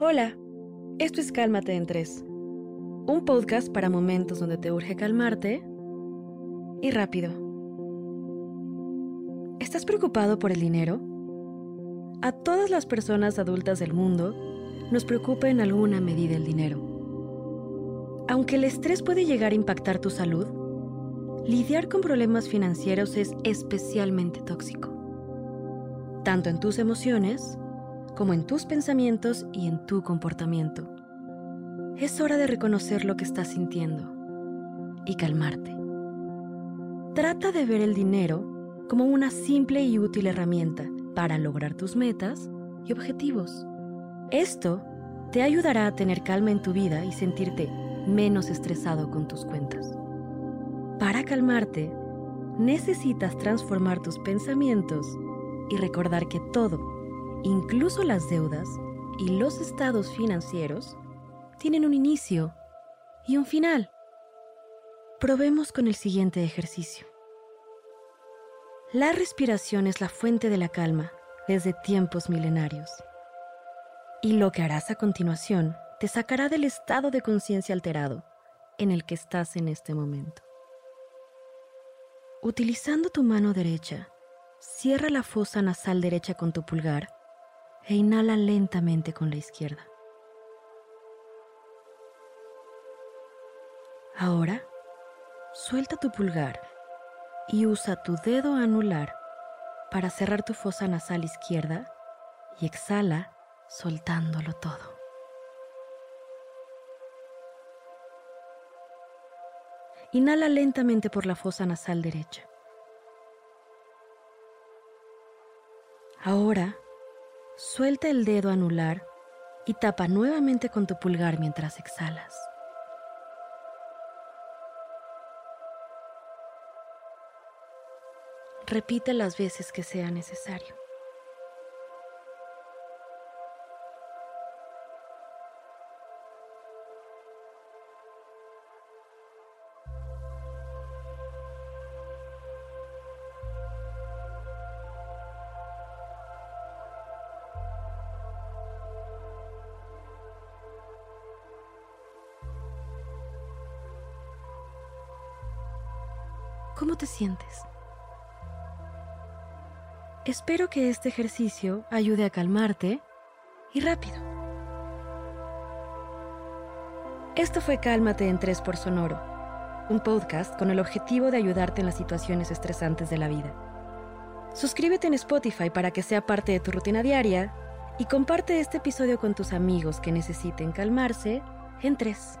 Hola, esto es Cálmate en Tres, un podcast para momentos donde te urge calmarte y rápido. ¿Estás preocupado por el dinero? A todas las personas adultas del mundo nos preocupa en alguna medida el dinero. Aunque el estrés puede llegar a impactar tu salud, lidiar con problemas financieros es especialmente tóxico, tanto en tus emociones como en tus pensamientos y en tu comportamiento. Es hora de reconocer lo que estás sintiendo y calmarte. Trata de ver el dinero como una simple y útil herramienta para lograr tus metas y objetivos. Esto te ayudará a tener calma en tu vida y sentirte menos estresado con tus cuentas. Para calmarte, necesitas transformar tus pensamientos y recordar que todo Incluso las deudas y los estados financieros tienen un inicio y un final. Probemos con el siguiente ejercicio. La respiración es la fuente de la calma desde tiempos milenarios. Y lo que harás a continuación te sacará del estado de conciencia alterado en el que estás en este momento. Utilizando tu mano derecha, cierra la fosa nasal derecha con tu pulgar e inhala lentamente con la izquierda. Ahora, suelta tu pulgar y usa tu dedo anular para cerrar tu fosa nasal izquierda y exhala soltándolo todo. Inhala lentamente por la fosa nasal derecha. Ahora Suelta el dedo anular y tapa nuevamente con tu pulgar mientras exhalas. Repite las veces que sea necesario. ¿Cómo te sientes? Espero que este ejercicio ayude a calmarte y rápido. Esto fue Cálmate en 3 por Sonoro, un podcast con el objetivo de ayudarte en las situaciones estresantes de la vida. Suscríbete en Spotify para que sea parte de tu rutina diaria y comparte este episodio con tus amigos que necesiten calmarse en 3.